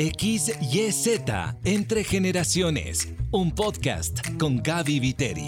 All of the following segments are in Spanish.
XYZ Entre Generaciones, un podcast con Gaby Viteri.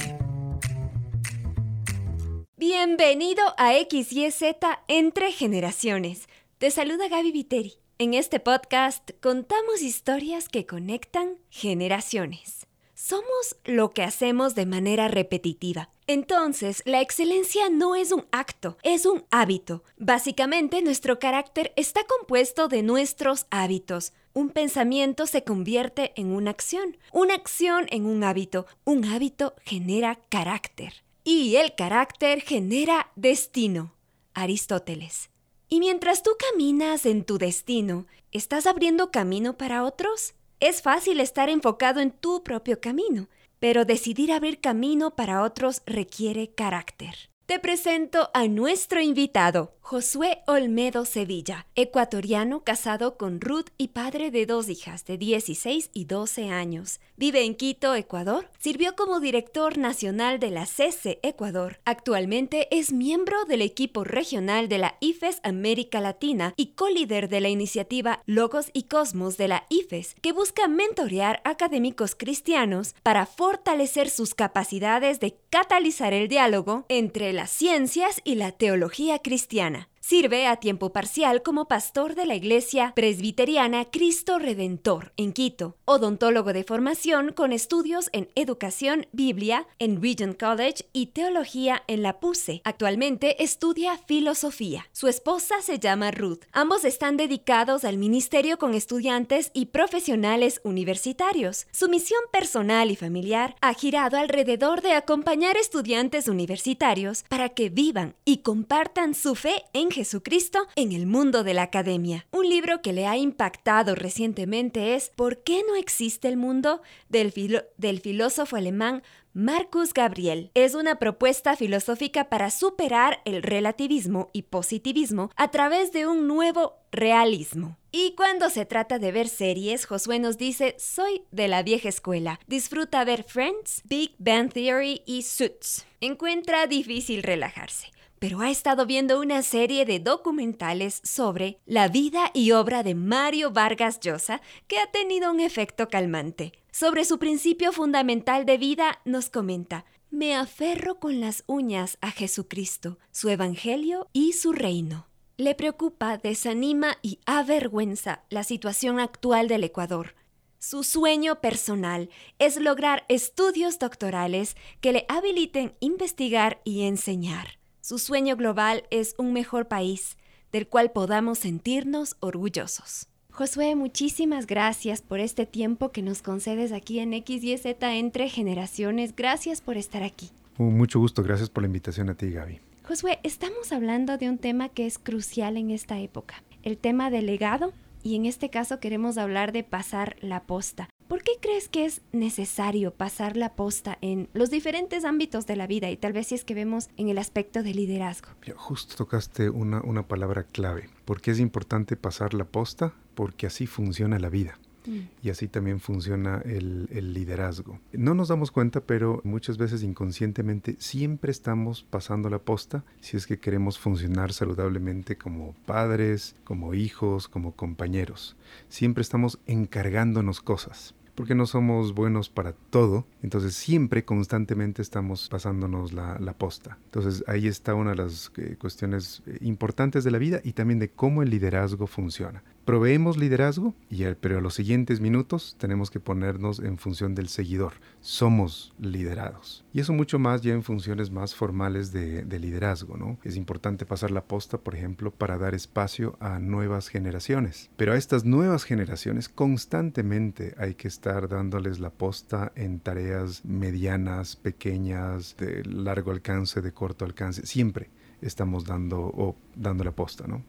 Bienvenido a XYZ Entre Generaciones. Te saluda Gaby Viteri. En este podcast contamos historias que conectan generaciones. Somos lo que hacemos de manera repetitiva. Entonces, la excelencia no es un acto, es un hábito. Básicamente, nuestro carácter está compuesto de nuestros hábitos. Un pensamiento se convierte en una acción, una acción en un hábito, un hábito genera carácter. Y el carácter genera destino. Aristóteles. Y mientras tú caminas en tu destino, ¿estás abriendo camino para otros? Es fácil estar enfocado en tu propio camino, pero decidir abrir camino para otros requiere carácter. Te presento a nuestro invitado, Josué Olmedo Sevilla, ecuatoriano casado con Ruth y padre de dos hijas de 16 y 12 años. Vive en Quito, Ecuador. Sirvió como director nacional de la CC Ecuador. Actualmente es miembro del equipo regional de la IFES América Latina y co-líder de la iniciativa Logos y Cosmos de la IFES, que busca mentorear académicos cristianos para fortalecer sus capacidades de catalizar el diálogo entre las ciencias y la teología cristiana. Sirve a tiempo parcial como pastor de la Iglesia Presbiteriana Cristo Redentor en Quito, odontólogo de formación con estudios en educación, Biblia en Regent College y teología en la PUSE. Actualmente estudia filosofía. Su esposa se llama Ruth. Ambos están dedicados al ministerio con estudiantes y profesionales universitarios. Su misión personal y familiar ha girado alrededor de acompañar estudiantes universitarios para que vivan y compartan su fe en Jesucristo en el mundo de la academia. Un libro que le ha impactado recientemente es ¿Por qué no existe el mundo? del, del filósofo alemán Marcus Gabriel es una propuesta filosófica para superar el relativismo y positivismo a través de un nuevo realismo. Y cuando se trata de ver series, Josué nos dice, soy de la vieja escuela. Disfruta ver Friends, Big Bang Theory y Suits. Encuentra difícil relajarse pero ha estado viendo una serie de documentales sobre la vida y obra de Mario Vargas Llosa que ha tenido un efecto calmante. Sobre su principio fundamental de vida nos comenta, me aferro con las uñas a Jesucristo, su Evangelio y su reino. Le preocupa, desanima y avergüenza la situación actual del Ecuador. Su sueño personal es lograr estudios doctorales que le habiliten investigar y enseñar. Su sueño global es un mejor país del cual podamos sentirnos orgullosos. Josué, muchísimas gracias por este tiempo que nos concedes aquí en XYZ entre generaciones. Gracias por estar aquí. mucho gusto, gracias por la invitación a ti, Gaby. Josué, estamos hablando de un tema que es crucial en esta época, el tema del legado, y en este caso queremos hablar de pasar la posta. ¿Por qué crees que es necesario pasar la posta en los diferentes ámbitos de la vida y tal vez si es que vemos en el aspecto de liderazgo? Justo tocaste una, una palabra clave. ¿Por qué es importante pasar la posta? Porque así funciona la vida. Mm. Y así también funciona el, liderazgo. No nos damos cuenta, pero muchas veces inconscientemente siempre estamos pasando la posta si es que queremos funcionar saludablemente como padres, como hijos, como compañeros. Siempre estamos encargándonos cosas porque no somos buenos para todo, entonces siempre constantemente estamos pasándonos la, posta. Entonces ahí está una de las eh, cuestiones eh, importantes de la vida y también de cómo el liderazgo funciona proveemos liderazgo, y pero a los siguientes minutos tenemos que ponernos en función del seguidor. Somos liderados. Y eso mucho más ya en funciones más formales de, liderazgo, ¿no? Es importante pasar la posta, por ejemplo, para dar espacio a nuevas generaciones. Pero a estas nuevas generaciones constantemente hay que estar dándoles la posta en tareas medianas, pequeñas, de largo alcance, de corto alcance, siempre estamos dando o dando la posta, ¿no?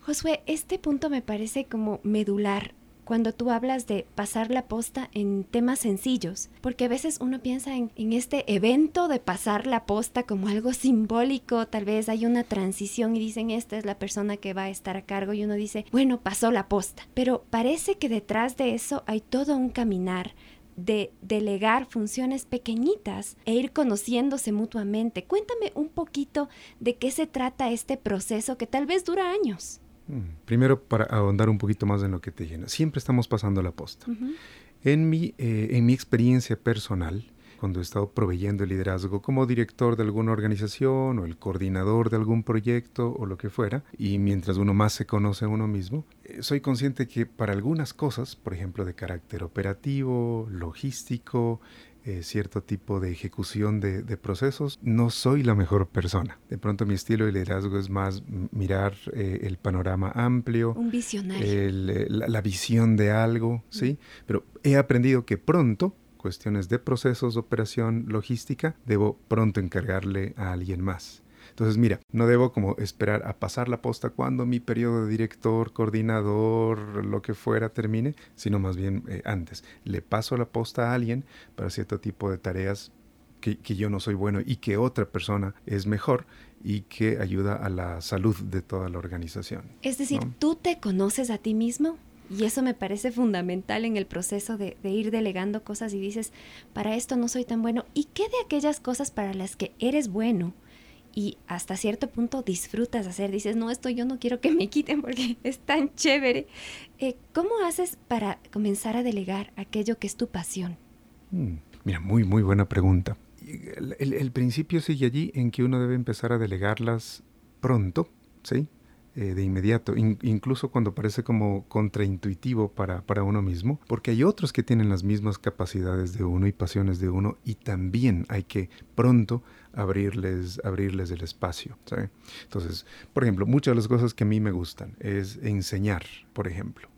Josué, este punto me parece como medular cuando tú hablas de pasar la posta en temas sencillos, porque a veces uno piensa en, en, este evento de pasar la posta como algo simbólico, tal vez hay una transición y dicen esta es la persona que va a estar a cargo y uno dice, bueno, pasó la posta, pero parece que detrás de eso hay todo un caminar, de delegar funciones pequeñitas e ir conociéndose mutuamente. Cuéntame un poquito de qué se trata este proceso que tal vez dura años. Mm, primero, para ahondar un poquito más en lo que te llena, siempre estamos pasando la posta. en, mi, eh, en mi experiencia personal, cuando he estado proveyendo el liderazgo como director de alguna organización o el coordinador de algún proyecto o lo que fuera, y mientras uno más se conoce a uno mismo, eh, soy consciente que para algunas cosas, por ejemplo de carácter operativo, logístico, eh, cierto tipo de ejecución de, procesos, no soy la mejor persona. De pronto mi estilo de liderazgo es más mirar eh, el panorama amplio. Un visionario. la, visión de algo, ¿sí? Pero he aprendido que pronto cuestiones de procesos, operación, logística, debo pronto encargarle a alguien más. Entonces, mira, no debo como esperar a pasar la posta cuando mi periodo de director, coordinador, lo que fuera termine, sino más bien eh, antes. Le paso la posta a alguien para cierto tipo de tareas que, yo no soy bueno y que otra persona es mejor y que ayuda a la salud de toda la organización. Es decir, tú te conoces a ti mismo. Y eso me parece fundamental en el proceso de, ir delegando cosas y dices, para esto no soy tan bueno. ¿Y qué de aquellas cosas para las que eres bueno? y hasta cierto punto disfrutas hacer, dices, no, esto yo no quiero que me quiten porque es tan chévere. Eh, ¿Cómo haces para comenzar a delegar aquello que es tu pasión? Mm, mira, muy, muy buena pregunta. El, principio sigue allí en que uno debe empezar a delegarlas pronto, ¿sí? Eh, de inmediato, incluso cuando parece como contraintuitivo para, para uno mismo, porque hay otros que tienen las mismas capacidades de uno y pasiones de uno y también hay que pronto abrirles, abrirles el espacio. Entonces, por ejemplo, muchas de las cosas que a mí me gustan es enseñar, por ejemplo.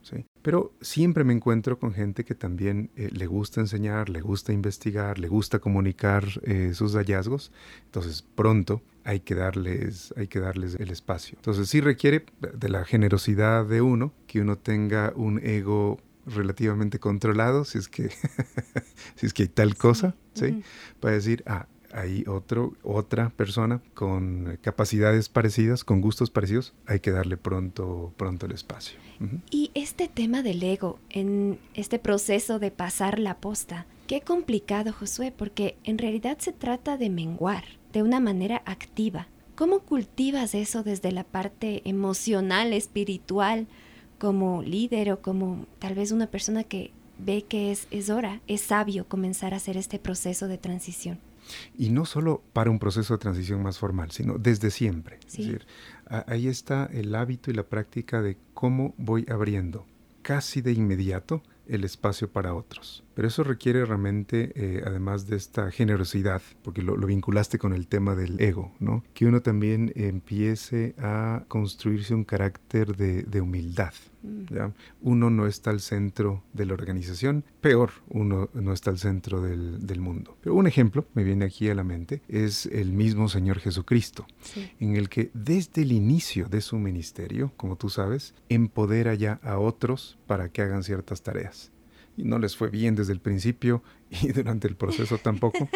Pero siempre me encuentro con gente que también eh, le gusta enseñar, le gusta investigar, le gusta comunicar eh, sus hallazgos. Entonces, pronto hay que, darles, hay que darles el espacio. Entonces, sí requiere de la generosidad de uno, que uno tenga un ego relativamente controlado, si es que, si es que hay tal cosa, ¿sí? Para decir, ah, hay otro, otra persona con capacidades parecidas, con gustos parecidos, hay que darle pronto, pronto el espacio. Y este tema del ego, en este proceso de pasar la posta, qué complicado, Josué, porque en realidad se trata de menguar de una manera activa. ¿Cómo cultivas eso desde la parte emocional, espiritual, como líder o como tal vez una persona que ve que es, es hora, es sabio comenzar a hacer este proceso de transición? Y no solo para un proceso de transición más formal, sino desde siempre. Es decir, ahí está el hábito y la práctica de cómo voy abriendo casi de inmediato el espacio para otros. Pero eso requiere realmente, eh, además de esta generosidad, porque lo, vinculaste con el tema del ego, ¿no? Que uno también empiece a construirse un carácter de, humildad. Mm. ¿ya? Uno no está al centro de la organización, peor, uno no está al centro del, del mundo. Pero un ejemplo, me viene aquí a la mente, es el mismo Señor Jesucristo, en el que desde el inicio de su ministerio, como tú sabes, empodera ya a otros para que hagan ciertas tareas y no les fue bien desde el principio y durante el proceso tampoco,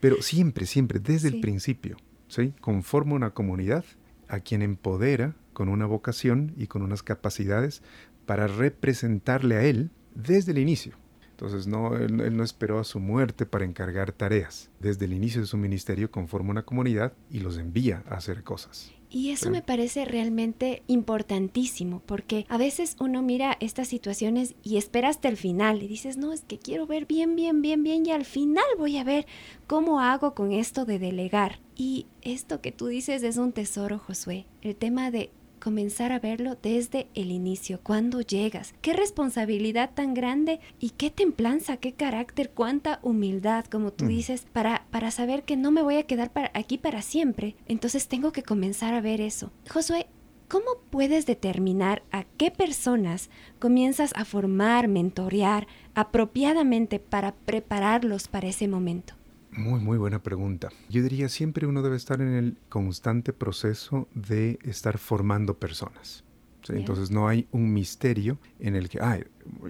pero siempre, siempre, desde el principio, ¿sí? conforma una comunidad a quien empodera con una vocación y con unas capacidades para representarle a él desde el inicio. Entonces no, él, no esperó a su muerte para encargar tareas. Desde el inicio de su ministerio conforma una comunidad y los envía a hacer cosas. Y eso me parece realmente importantísimo, porque a veces uno mira estas situaciones y espera hasta el final y dices, no, es que quiero ver bien, bien, bien, bien y al final voy a ver cómo hago con esto de delegar. Y esto que tú dices es un tesoro, Josué, el tema de comenzar a verlo desde el inicio, cuando llegas. Qué responsabilidad tan grande y qué templanza, qué carácter, cuánta humildad, como tú mm. dices, para, para saber que no me voy a quedar para, aquí para siempre. Entonces tengo que comenzar a ver eso. Josué, ¿cómo puedes determinar a qué personas comienzas a formar, mentorear apropiadamente para prepararlos para ese momento? Muy, muy buena pregunta. Yo diría siempre uno debe estar en el constante proceso de estar formando personas. Entonces no hay un misterio en el que, ay,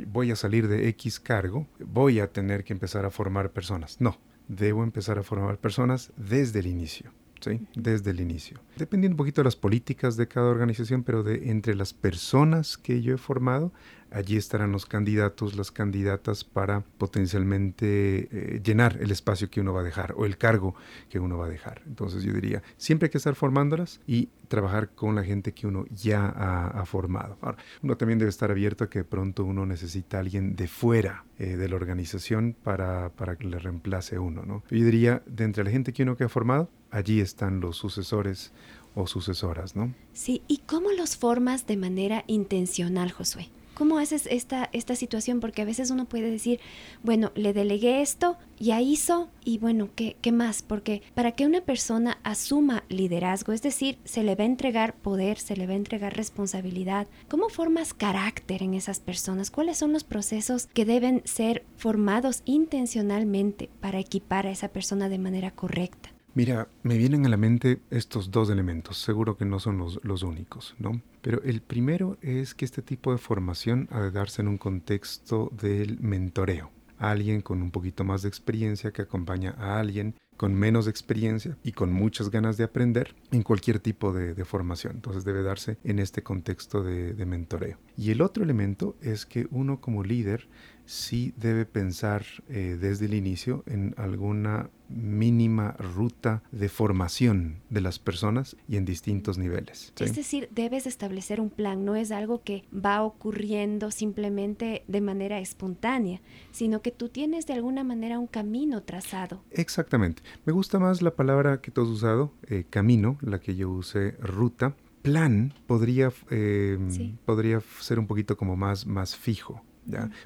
voy a salir de X cargo, voy a tener que empezar a formar personas. No, debo empezar a formar personas desde el inicio. ¿sí? Desde el inicio. Dependiendo un poquito de las políticas de cada organización, pero de entre las personas que yo he formado, allí estarán los candidatos, las candidatas para potencialmente eh, llenar el espacio que uno va a dejar o el cargo que uno va a dejar. Entonces yo diría, siempre hay que estar formándolas y trabajar con la gente que uno ya ha, formado. Ahora, uno también debe estar abierto a que de pronto uno necesita alguien de fuera eh, de la organización para, para que le reemplace uno. ¿no? Yo diría, de entre la gente que uno que ha formado, allí están los sucesores o sucesoras, ¿no? Sí, ¿y cómo los formas de manera intencional, Josué? ¿Cómo haces esta, esta situación? Porque a veces uno puede decir, bueno, le delegué esto, ya hizo, y bueno, ¿qué, ¿qué más? Porque para que una persona asuma liderazgo, es decir, se le va a entregar poder, se le va a entregar responsabilidad, ¿cómo formas carácter en esas personas? ¿Cuáles son los procesos que deben ser formados intencionalmente para equipar a esa persona de manera correcta? Mira, me vienen a la mente estos dos elementos, seguro que no son los, únicos, ¿no? Pero el primero es que este tipo de formación ha de darse en un contexto del mentoreo. Alguien con un poquito más de experiencia que acompaña a alguien con menos experiencia y con muchas ganas de aprender en cualquier tipo de, formación. Entonces debe darse en este contexto de, de mentoreo. Y el otro elemento es que uno como líder sí debe pensar eh, desde el inicio en alguna mínima ruta de formación de las personas y en distintos niveles. Es decir, debes establecer un plan, no es algo que va ocurriendo simplemente de manera espontánea, sino que tú tienes de alguna manera un camino trazado. Exactamente. Me gusta más la palabra que tú has usado, eh, camino, la que yo usé, ruta. Plan podría, eh, podría ser un poquito como más, más fijo.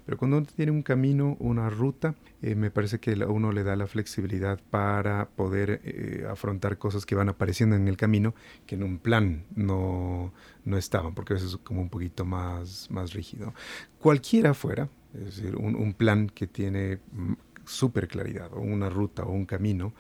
Pero cuando uno tiene un camino, una ruta, eh, me parece que a uno le da la flexibilidad para poder eh, afrontar cosas que van apareciendo en el camino que en un plan no, no estaban, porque a veces es como un poquito más, más rígido. Cualquiera fuera, es decir, un, un plan que tiene súper claridad, o una ruta o un camino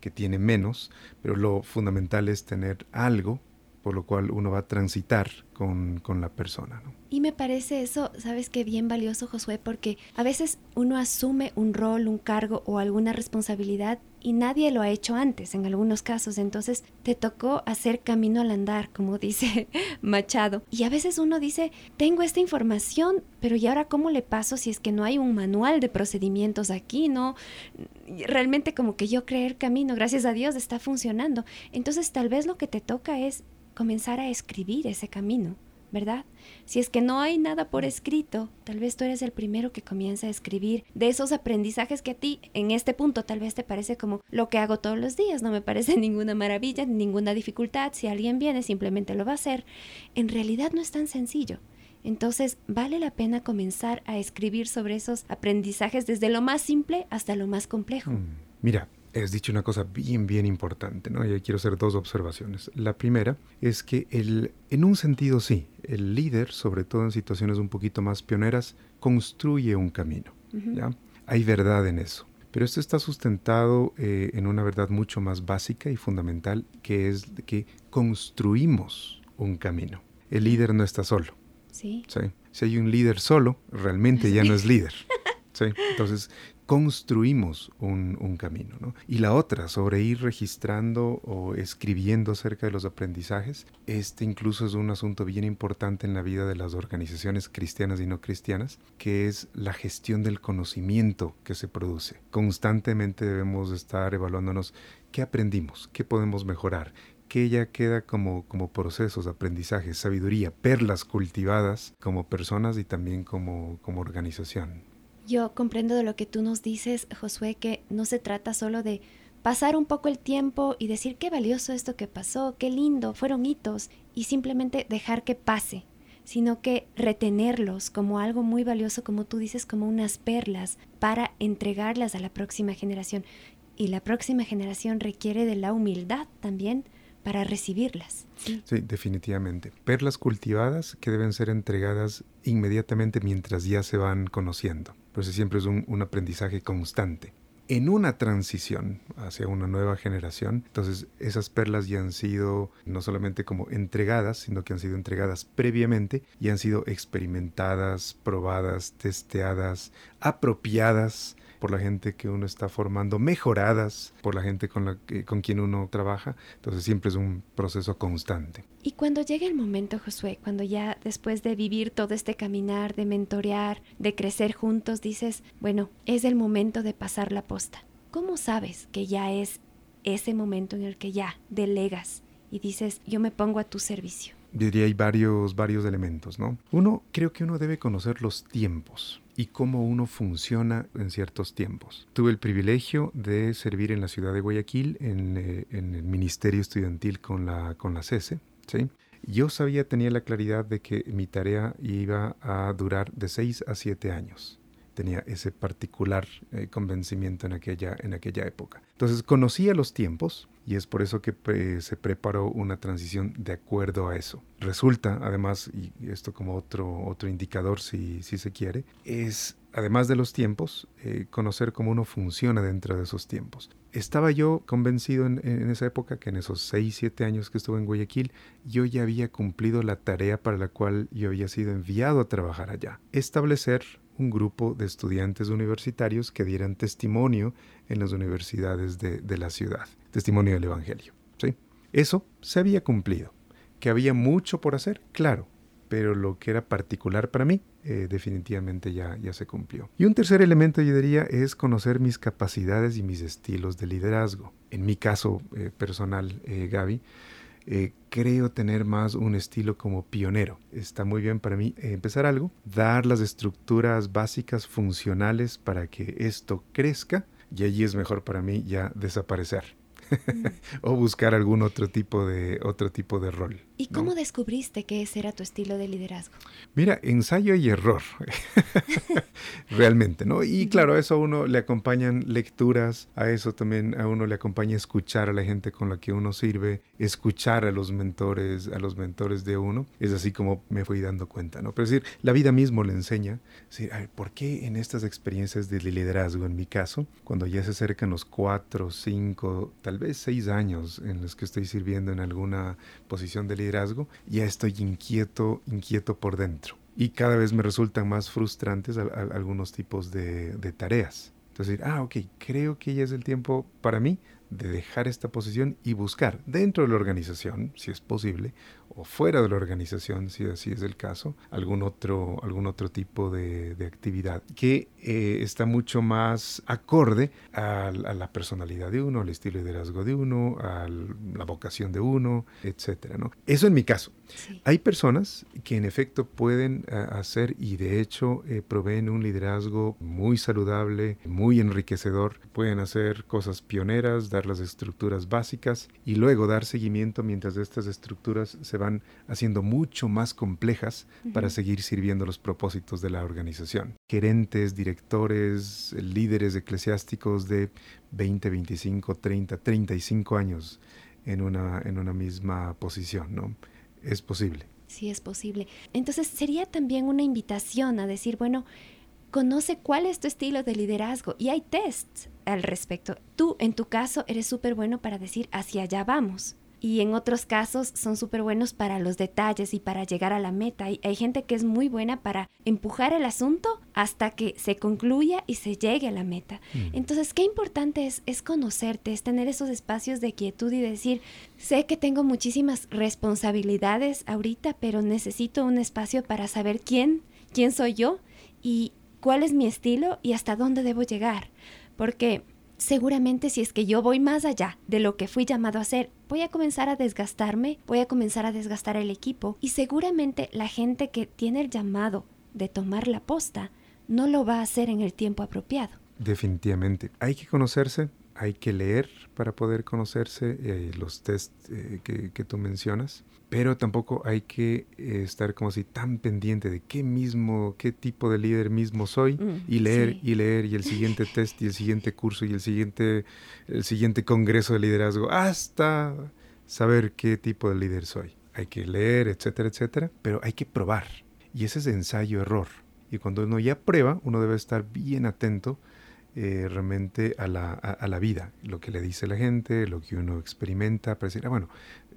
que tiene menos, pero lo fundamental es tener algo por lo cual uno va a transitar con, con la persona. ¿no? Y me parece eso, sabes que bien valioso, Josué, porque a veces uno asume un rol, un cargo o alguna responsabilidad y nadie lo ha hecho antes en algunos casos. Entonces te tocó hacer camino al andar, como dice Machado. Y a veces uno dice, tengo esta información, pero ¿y ahora cómo le paso si es que no hay un manual de procedimientos aquí? No, realmente como que yo creer camino, gracias a Dios, está funcionando. Entonces tal vez lo que te toca es comenzar a escribir ese camino ¿verdad? Si es que no hay nada por escrito, tal vez tú eres el primero que comienza a escribir de esos aprendizajes que a ti en este punto tal vez te parece como lo que hago todos los días, no me parece ninguna maravilla, ninguna dificultad, si alguien viene simplemente lo va a hacer. En realidad no es tan sencillo. Entonces, vale la pena comenzar a escribir sobre esos aprendizajes desde lo más simple hasta lo más complejo. Mm, mira, has dicho una cosa bien, bien importante, ¿no? Y quiero hacer dos observaciones. La primera es que el, en un sentido sí, el líder, sobre todo en situaciones un poquito más pioneras, construye un camino, ¿ya? Hay verdad en eso. Pero esto está sustentado eh, en una verdad mucho más básica y fundamental, que es que construimos un camino. El líder no está solo. Sí. ¿sí? Si hay un líder solo, realmente ya no es líder. ¿sí? Entonces, construimos un, camino. ¿no? Y la otra, sobre ir registrando o escribiendo acerca de los aprendizajes, este incluso es un asunto bien importante en la vida de las organizaciones cristianas y no cristianas, que es la gestión del conocimiento que se produce. Constantemente debemos estar evaluándonos qué aprendimos, qué podemos mejorar, que ya queda como, como procesos, aprendizajes, sabiduría, perlas cultivadas como personas y también como, como organización. Yo comprendo de lo que tú nos dices, Josué, que no se trata solo de pasar un poco el tiempo y decir qué valioso esto que pasó, qué lindo, fueron hitos, y simplemente dejar que pase, sino que retenerlos como algo muy valioso, como tú dices, como unas perlas, para entregarlas a la próxima generación. Y la próxima generación requiere de la humildad también para recibirlas. Sí. definitivamente. Perlas cultivadas que deben ser entregadas inmediatamente mientras ya se van conociendo. Por eso siempre es un, un aprendizaje constante en una transición hacia una nueva generación. Entonces esas perlas ya han sido no solamente como entregadas, sino que han sido entregadas previamente y han sido experimentadas, probadas, testeadas, apropiadas por la gente que uno está formando, mejoradas por la gente con, la con quien uno trabaja. Entonces siempre es un proceso constante. Y cuando llega el momento, Josué, cuando ya después de vivir todo este caminar, de mentorear, de crecer juntos, dices, bueno, es el momento de pasar la posta. ¿Cómo sabes que ya es ese momento en el que ya delegas y dices, yo me pongo a tu servicio? Diría hay varios, varios elementos, ¿no? Uno, creo que uno debe conocer los tiempos y cómo uno funciona en ciertos tiempos. Tuve el privilegio de servir en la ciudad de Guayaquil en, eh, el Ministerio Estudiantil con la, con la CESE, ¿sí? Yo sabía, tenía la claridad de que mi tarea iba a durar de 6 a 7 años tenía ese particular eh, convencimiento en aquella, en aquella época. Entonces conocía los tiempos y es por eso que se preparó una transición de acuerdo a eso. Resulta, además, y esto como otro, otro indicador si, si se quiere, es, además de los tiempos, eh, conocer cómo uno funciona dentro de esos tiempos. Estaba yo convencido en, en, esa época que en esos 6, 7 años que estuve en Guayaquil, yo ya había cumplido la tarea para la cual yo había sido enviado a trabajar allá. Establecer un grupo de estudiantes universitarios que dieran testimonio en las universidades de, la ciudad, testimonio del Evangelio. ¿sí? Eso se había cumplido. Que había mucho por hacer, claro, pero lo que era particular para mí eh, definitivamente ya, ya se cumplió. Y un tercer elemento, yo diría, es conocer mis capacidades y mis estilos de liderazgo. En mi caso eh, personal, eh, Gaby, creo tener más un estilo como pionero. Está muy bien para mí empezar algo, dar las estructuras básicas funcionales para que esto crezca y allí es mejor para mí ya desaparecer. o buscar algún otro tipo de otro tipo de rol. ¿Y cómo descubriste que ese era tu estilo de liderazgo? Mira, ensayo y error, realmente, ¿no? Y claro, a eso a uno le acompañan lecturas, a eso también a uno le acompaña escuchar a la gente con la que uno sirve, escuchar a los mentores, a los mentores de uno. Es así como me fui dando cuenta, ¿no? Pero es decir, la vida mismo le enseña, decir, a ver, ¿por qué en estas experiencias de liderazgo, en mi caso, cuando ya se acercan los cuatro, cinco, tal vez seis años en los que estoy sirviendo en alguna posición de liderazgo, ya estoy inquieto, inquieto por dentro. Y cada vez me resultan más frustrantes algunos tipos de, de tareas. Entonces, ah, ok, creo que ya es el tiempo para mí de dejar esta posición y buscar dentro de la organización, si es posible, o fuera de la organización, si así es el caso, algún otro, algún otro tipo de, actividad que eh, está mucho más acorde a, la personalidad de uno, al estilo de liderazgo de uno, a la vocación de uno, etc. ¿no? Eso en mi caso. Hay personas que en efecto pueden eh, hacer y de hecho eh, proveen un liderazgo muy saludable, muy enriquecedor, pueden hacer cosas pioneras, las estructuras básicas y luego dar seguimiento mientras estas estructuras se van haciendo mucho más complejas para seguir sirviendo los propósitos de la organización. Gerentes, directores, líderes eclesiásticos de 20, 25, 30, 35 años en una, en una misma posición, ¿no? Es posible. Sí, es posible. Entonces sería también una invitación a decir, bueno, conoce cuál es tu estilo de liderazgo y hay tests al respecto. Tú, en tu caso, eres súper bueno para decir hacia allá vamos y en otros casos son súper buenos para los detalles y para llegar a la meta. Hay, hay, gente que es muy buena para empujar el asunto hasta que se concluya y se llegue a la meta. Mm. Entonces, qué importante es, es conocerte, es tener esos espacios de quietud y decir, sé que tengo muchísimas responsabilidades ahorita, pero necesito un espacio para saber quién, quién soy yo y cuál es mi estilo y hasta dónde debo llegar. Porque seguramente si es que yo voy más allá de lo que fui llamado a hacer, voy a comenzar a desgastarme, voy a comenzar a desgastar el equipo y seguramente la gente que tiene el llamado de tomar la posta no lo va a hacer en el tiempo apropiado. Definitivamente. Hay que conocerse, hay que leer para poder conocerse eh, los test eh, que, que, tú mencionas, pero tampoco hay que eh, estar como si tan pendiente de qué mismo, qué tipo de líder mismo soy mm, y leer y leer y el siguiente test y el siguiente curso y el siguiente, el siguiente congreso de liderazgo hasta saber qué tipo de líder soy. Hay que leer, etcétera, etcétera, pero hay que probar y ese es ensayo-error. Y cuando uno ya prueba, uno debe estar bien atento eh, realmente a la, a, la, vida, lo que le dice la gente, lo que uno experimenta, para decir, ah, bueno,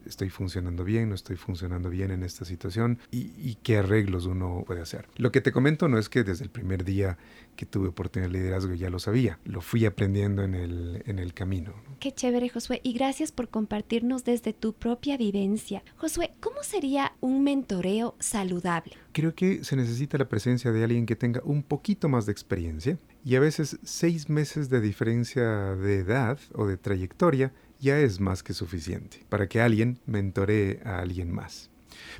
estoy funcionando bien, no estoy funcionando bien en esta situación y, qué arreglos uno puede hacer. Lo que te comento no es que desde el primer día que tuve oportunidad de liderazgo ya lo sabía, lo fui aprendiendo en el, en el camino. Qué chévere, Josué, y gracias por compartirnos desde tu propia vivencia. Josué, ¿cómo sería un mentoreo saludable? Creo que se necesita la presencia de alguien que tenga un poquito más de experiencia y a veces seis meses de diferencia de edad o de trayectoria ya es más que suficiente para que alguien mentoree a alguien más.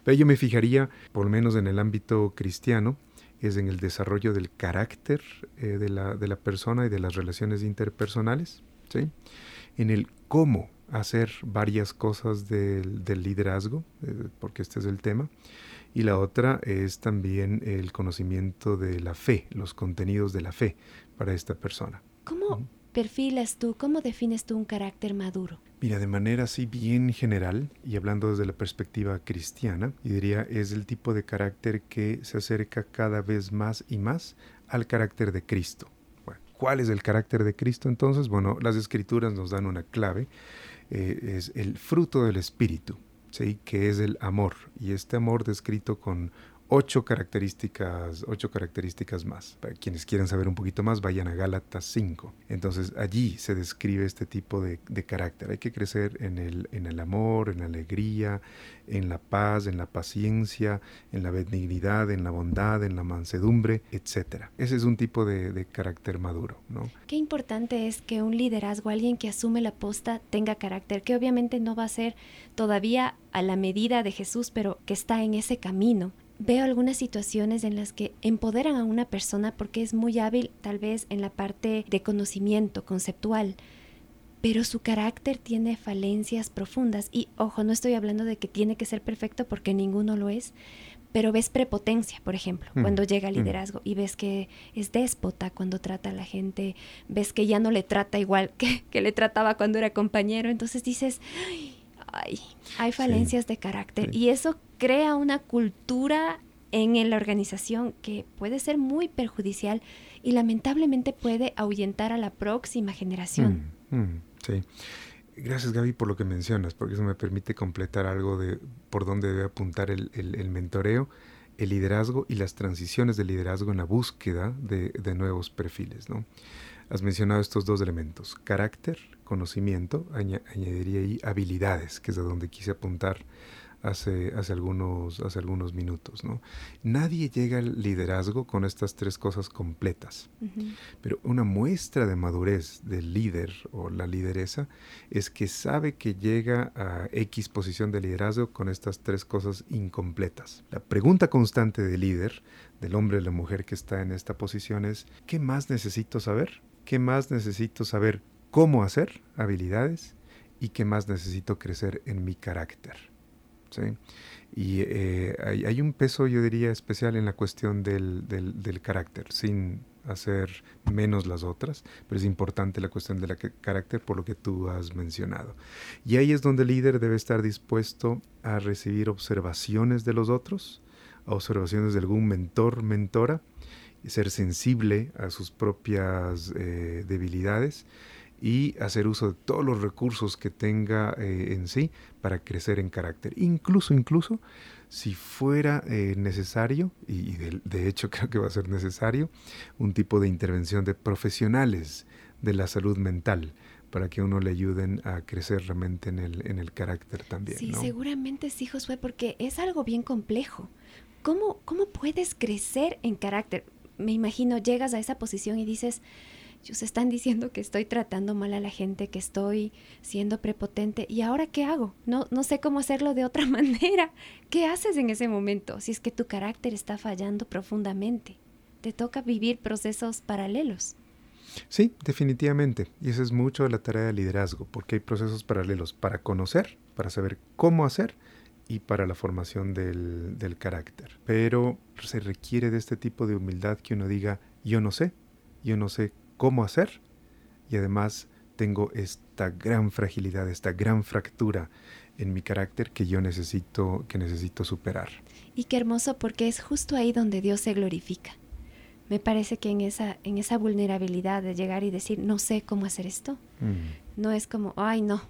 Pero yo me fijaría, por lo menos en el ámbito cristiano, es en el desarrollo del carácter eh, de, la, de, la, persona y de las relaciones interpersonales, ¿sí? en el cómo hacer varias cosas del, del liderazgo, eh, porque este es el tema, y la otra es también el conocimiento de la fe, los contenidos de la fe para esta persona. ¿Cómo perfilas tú, cómo defines tú un carácter maduro? Mira, de manera así bien general y hablando desde la perspectiva cristiana, yo diría es el tipo de carácter que se acerca cada vez más y más al carácter de Cristo. ¿Cuál es el carácter de Cristo entonces? Bueno, las escrituras nos dan una clave, eh, es el fruto del Espíritu, que es el amor, y este amor descrito con ocho características, ocho características más. Para quienes quieran saber un poquito más, vayan a Gálatas 5. Entonces allí se describe este tipo de, carácter. Hay que crecer en el, en el amor, en la alegría, en la paz, en la paciencia, en la benignidad, en la bondad, en la mansedumbre, etc. Ese es un tipo de, carácter maduro. ¿no? Qué importante es que un liderazgo, alguien que asume la posta, tenga carácter, que obviamente no va a ser todavía a la medida de Jesús, pero que está en ese camino veo algunas situaciones en las que empoderan a una persona porque es muy hábil tal vez en la parte de conocimiento conceptual, pero su carácter tiene falencias profundas y ojo, no estoy hablando de que tiene que ser perfecto porque ninguno lo es, pero ves prepotencia, por ejemplo, mm, cuando llega al mm. liderazgo y ves que es déspota cuando trata a la gente, ves que ya no le trata igual que, que le trataba cuando era compañero, entonces dices, ay, hay falencias de carácter y eso crea una cultura en la organización que puede ser muy perjudicial y lamentablemente puede ahuyentar a la próxima generación. Mm, mm, sí. Gracias Gaby por lo que mencionas, porque eso me permite completar algo de por dónde debe apuntar el, mentoreo, el liderazgo y las transiciones de liderazgo en la búsqueda de, nuevos perfiles. ¿no? Has mencionado estos dos elementos, carácter, conocimiento, añadiría ahí habilidades, que es a donde quise apuntar hace, hace, algunos, hace algunos minutos. ¿no? Nadie llega al liderazgo con estas tres cosas completas, pero una muestra de madurez del líder o la lideresa es que sabe que llega a X posición de liderazgo con estas tres cosas incompletas. La pregunta constante del líder, del hombre o la mujer que está en esta posición es, ¿qué más necesito saber? ¿Qué más necesito saber cómo hacer habilidades y qué más necesito crecer en mi carácter. ¿sí? Y eh, hay, un peso, yo diría, especial en la cuestión del, del, carácter, sin hacer menos las otras, pero es importante la cuestión del carácter por lo que tú has mencionado. Y ahí es donde el líder debe estar dispuesto a recibir observaciones de los otros, observaciones de algún mentor, mentora, ser sensible a sus propias eh, debilidades y hacer uso de todos los recursos que tenga eh, en sí para crecer en carácter. Incluso, incluso, si fuera eh, necesario, y, de, hecho creo que va a ser necesario, un tipo de intervención de profesionales de la salud mental para que uno le ayuden a crecer realmente en el, en el carácter también. Sí, seguramente sí, Josué, porque es algo bien complejo. ¿Cómo, ¿Cómo puedes crecer en carácter? Me imagino, llegas a esa posición y dices, ellos están diciendo que estoy tratando mal a la gente, que estoy siendo prepotente. ¿Y ahora qué hago? No, no sé cómo hacerlo de otra manera. ¿Qué haces en ese momento si es que tu carácter está fallando profundamente? Te toca vivir procesos paralelos. Sí, definitivamente. Y esa es mucho de la tarea de liderazgo, porque hay procesos paralelos para conocer, para saber cómo hacer y para la formación del, del carácter. Pero se requiere de este tipo de humildad que uno diga, yo no sé, yo no sé cómo hacer y además tengo esta gran fragilidad, esta gran fractura en mi carácter que yo necesito, que necesito superar. Y qué hermoso porque es justo ahí donde Dios se glorifica. Me parece que en esa, en esa vulnerabilidad de llegar y decir, no sé cómo hacer esto, mm. no es como, ay no,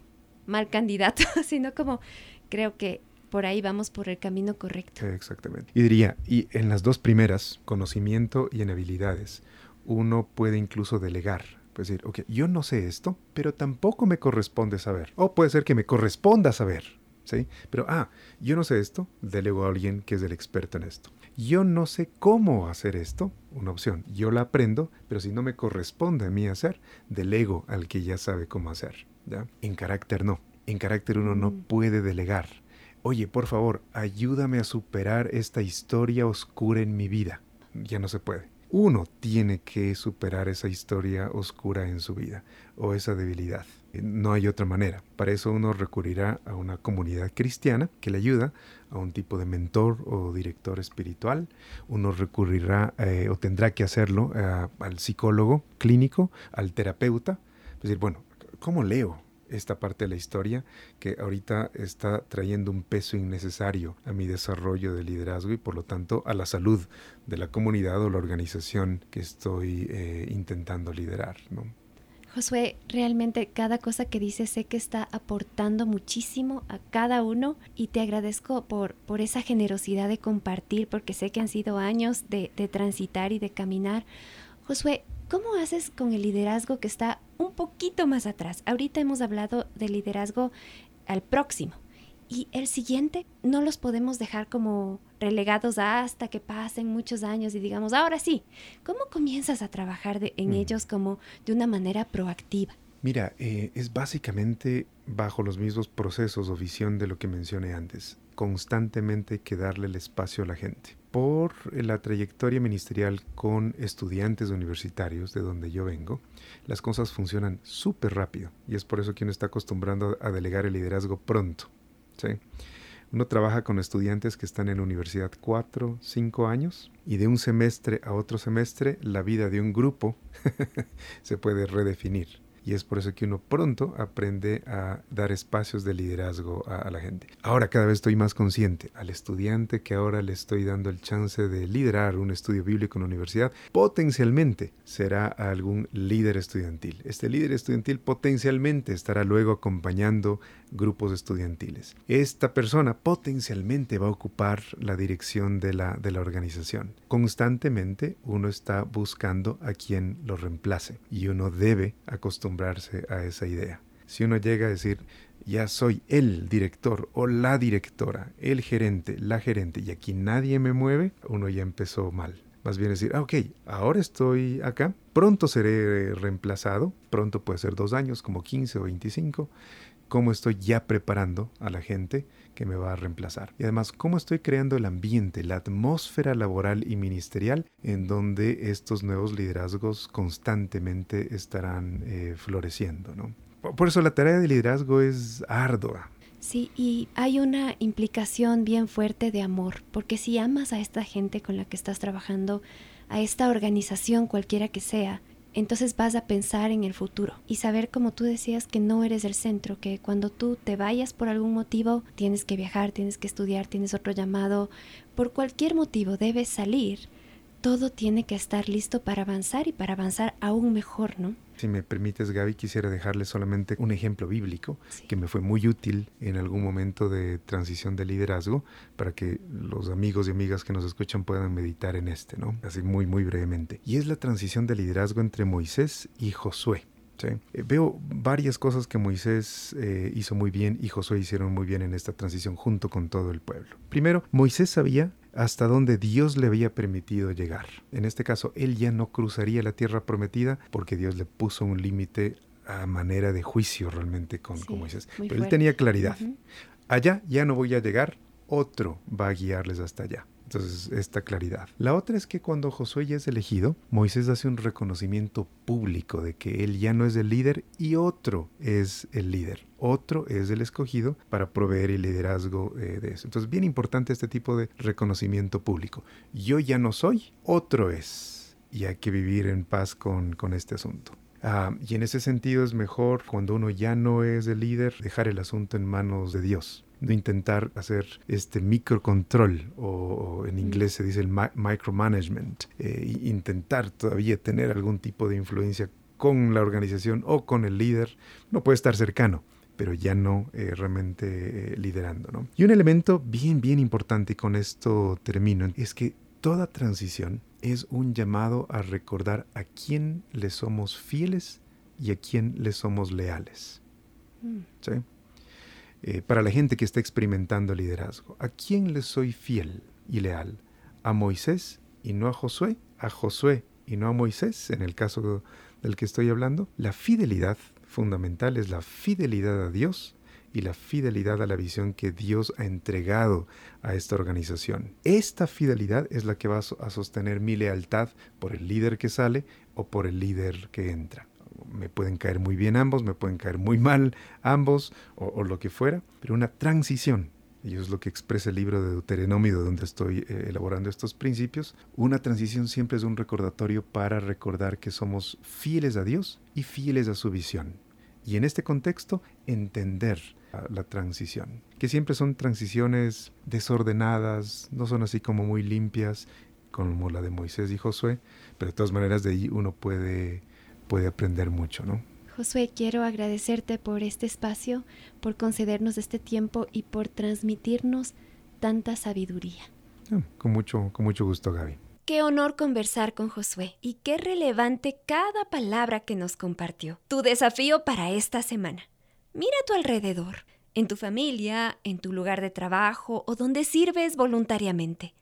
mal candidato, sino como, creo que por ahí vamos por el camino correcto. Exactamente. Y diría, y en las dos primeras, conocimiento y en habilidades, uno puede incluso delegar. Puede decir, ok, yo no sé esto, pero tampoco me corresponde saber. O puede ser que me corresponda saber, ¿sí? Pero, ah, yo no sé esto, delego a alguien que es el experto en esto. Yo no sé cómo hacer esto, una opción. Yo la aprendo, pero si no me corresponde a mí hacer, delego al que ya sabe cómo hacer. ¿ya? En carácter no. En carácter uno no mm. puede delegar. Oye, por favor, ayúdame a superar esta historia oscura en mi vida. Ya no se puede. Uno tiene que superar esa historia oscura en su vida o esa debilidad. No hay otra manera. Para eso uno recurrirá a una comunidad cristiana que le ayuda, a un tipo de mentor o director espiritual. Uno recurrirá eh, o tendrá que hacerlo eh, al psicólogo clínico, al terapeuta. Es decir, bueno, ¿cómo leo? Esta parte de la historia que ahorita está trayendo un peso innecesario a mi desarrollo de liderazgo y por lo tanto a la salud de la comunidad o la organización que estoy eh, intentando liderar. ¿no? Josué, realmente cada cosa que dices sé que está aportando muchísimo a cada uno y te agradezco por, por esa generosidad de compartir porque sé que han sido años de, de transitar y de caminar. Josué, ¿cómo haces con el liderazgo que está un poquito más atrás? Ahorita hemos hablado del liderazgo al próximo, y el siguiente no los podemos dejar como relegados hasta que pasen muchos años y digamos, ahora sí, ¿cómo comienzas a trabajar en mm. ellos como de una manera proactiva? Mira, eh, es básicamente bajo los mismos procesos o visión de lo que mencioné antes. Constantemente hay que darle el espacio a la gente. Por la trayectoria ministerial con estudiantes universitarios, de donde yo vengo, las cosas funcionan súper rápido y es por eso que uno está acostumbrando a delegar el liderazgo pronto. Uno trabaja con estudiantes que están en la universidad cuatro, cinco años y de un semestre a otro semestre la vida de un grupo se puede redefinir y es por eso que uno pronto aprende a dar espacios de liderazgo a, la gente. Ahora cada vez estoy más consciente al estudiante que ahora le estoy dando el chance de liderar un estudio bíblico en la universidad, potencialmente será algún líder estudiantil. Este líder estudiantil potencialmente estará luego acompañando grupos estudiantiles. Esta persona potencialmente va a ocupar la dirección de la, de la organización. Constantemente uno está buscando a quien lo reemplace y uno debe acostumbrarse a esa idea. Si uno llega a decir, ya soy el director o la directora, el gerente, la gerente, y aquí nadie me mueve, uno ya empezó mal. Más bien decir, ah, ok, ahora estoy acá, pronto seré reemplazado, pronto puede ser dos años, como 15 o 25, cómo estoy ya preparando a la gente que me va a reemplazar. Y además, cómo estoy creando el ambiente, la atmósfera laboral y ministerial en donde estos nuevos liderazgos constantemente estarán eh, floreciendo. ¿no? Por eso la tarea de liderazgo es ardua. Sí, y hay una implicación bien fuerte de amor, porque si amas a esta gente con la que estás trabajando, a esta organización cualquiera que sea, entonces vas a pensar en el futuro y saber, como tú decías, que no eres el centro, que cuando tú te vayas por algún motivo, tienes que viajar, tienes que estudiar, tienes otro llamado, por cualquier motivo debes salir, todo tiene que estar listo para avanzar y para avanzar aún mejor, ¿no? Si me permites, Gaby, quisiera dejarle solamente un ejemplo bíblico que me fue muy útil en algún momento de transición de liderazgo para que los amigos y amigas que nos escuchan puedan meditar en este, ¿no? Así muy, muy brevemente. Y es la transición de liderazgo entre Moisés y Josué. Eh, veo varias cosas que Moisés eh, hizo muy bien y Josué hicieron muy bien en esta transición junto con todo el pueblo. Primero, Moisés sabía hasta donde Dios le había permitido llegar. En este caso, él ya no cruzaría la tierra prometida porque Dios le puso un límite a manera de juicio realmente con, Moisés. Pero él tenía claridad. Allá ya no voy a llegar, otro va a guiarles hasta allá. Entonces, esta claridad. La otra es que cuando Josué ya es elegido, Moisés hace un reconocimiento público de que él ya no es el líder y otro es el líder. Otro es el escogido para proveer el liderazgo eh, de eso. Entonces, bien importante este tipo de reconocimiento público. Yo ya no soy, otro es. Y hay que vivir en paz con, con este asunto. Ah, y en ese sentido es mejor cuando uno ya no es el líder, dejar el asunto en manos de Dios de intentar hacer este microcontrol o, en inglés se dice el micromanagement, eh, intentar todavía tener algún tipo de influencia con la organización o con el líder, no puede estar cercano, pero ya no eh, realmente eh, liderando. ¿no? Y un elemento bien, bien importante, y con esto termino, es que toda transición es un llamado a recordar a quién le somos fieles y a quién le somos leales. Mm. ¿Sí? Eh, para la gente que está experimentando liderazgo, ¿a quién le soy fiel y leal? ¿A Moisés y no a Josué? ¿A Josué y no a Moisés, en el caso del que estoy hablando? La fidelidad fundamental es la fidelidad a Dios y la fidelidad a la visión que Dios ha entregado a esta organización. Esta fidelidad es la que va a sostener mi lealtad por el líder que sale o por el líder que entra. Me pueden caer muy bien ambos, me pueden caer muy mal ambos o, lo que fuera, pero una transición y es lo que expresa el libro de Deuteronomio, donde estoy eh, elaborando estos principios, una transición siempre es un recordatorio para recordar que somos fieles a Dios y fieles a su visión. Y en este contexto, entender la transición, que siempre son transiciones desordenadas, no son así como muy limpias como la de Moisés y Josué, pero de todas maneras de ahí uno puede, puede aprender mucho, ¿no? Josué, quiero agradecerte por este espacio, por concedernos este tiempo y por transmitirnos tanta sabiduría. Ah, con, mucho, con mucho gusto, Gaby. Qué honor conversar con Josué y qué relevante cada palabra que nos compartió. Tu desafío para esta semana. Mira a tu alrededor, en tu familia, en tu lugar de trabajo o donde sirves voluntariamente.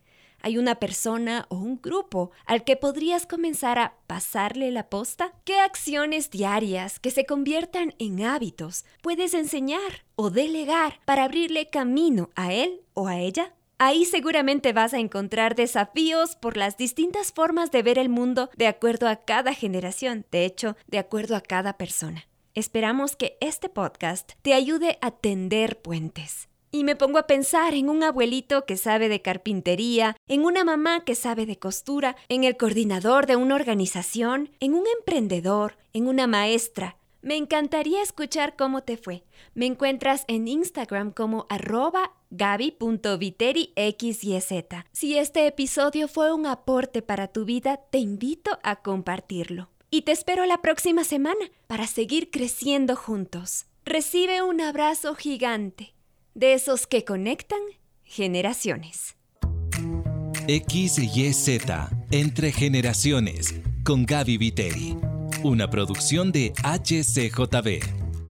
¿Hay una persona o un grupo al que podrías comenzar a pasarle la posta? ¿Qué acciones diarias que se conviertan en hábitos puedes enseñar o delegar para abrirle camino a él o a ella? Ahí seguramente vas a encontrar desafíos por las distintas formas de ver el mundo de acuerdo a cada generación, de hecho, de acuerdo a cada persona. Esperamos que este podcast te ayude a tender puentes. Y me pongo a pensar en un abuelito que sabe de carpintería, en una mamá que sabe de costura, en el coordinador de una organización, en un emprendedor, en una maestra. Me encantaría escuchar cómo te fue. Me encuentras en Instagram como arroba gaby.viteriXYZ. Si este episodio fue un aporte para tu vida, te invito a compartirlo y te espero la próxima semana para seguir creciendo juntos. Recibe un abrazo gigante de esos que conectan generaciones. XYZ Entre Generaciones con Gaby Viteri. Una producción de HCJB.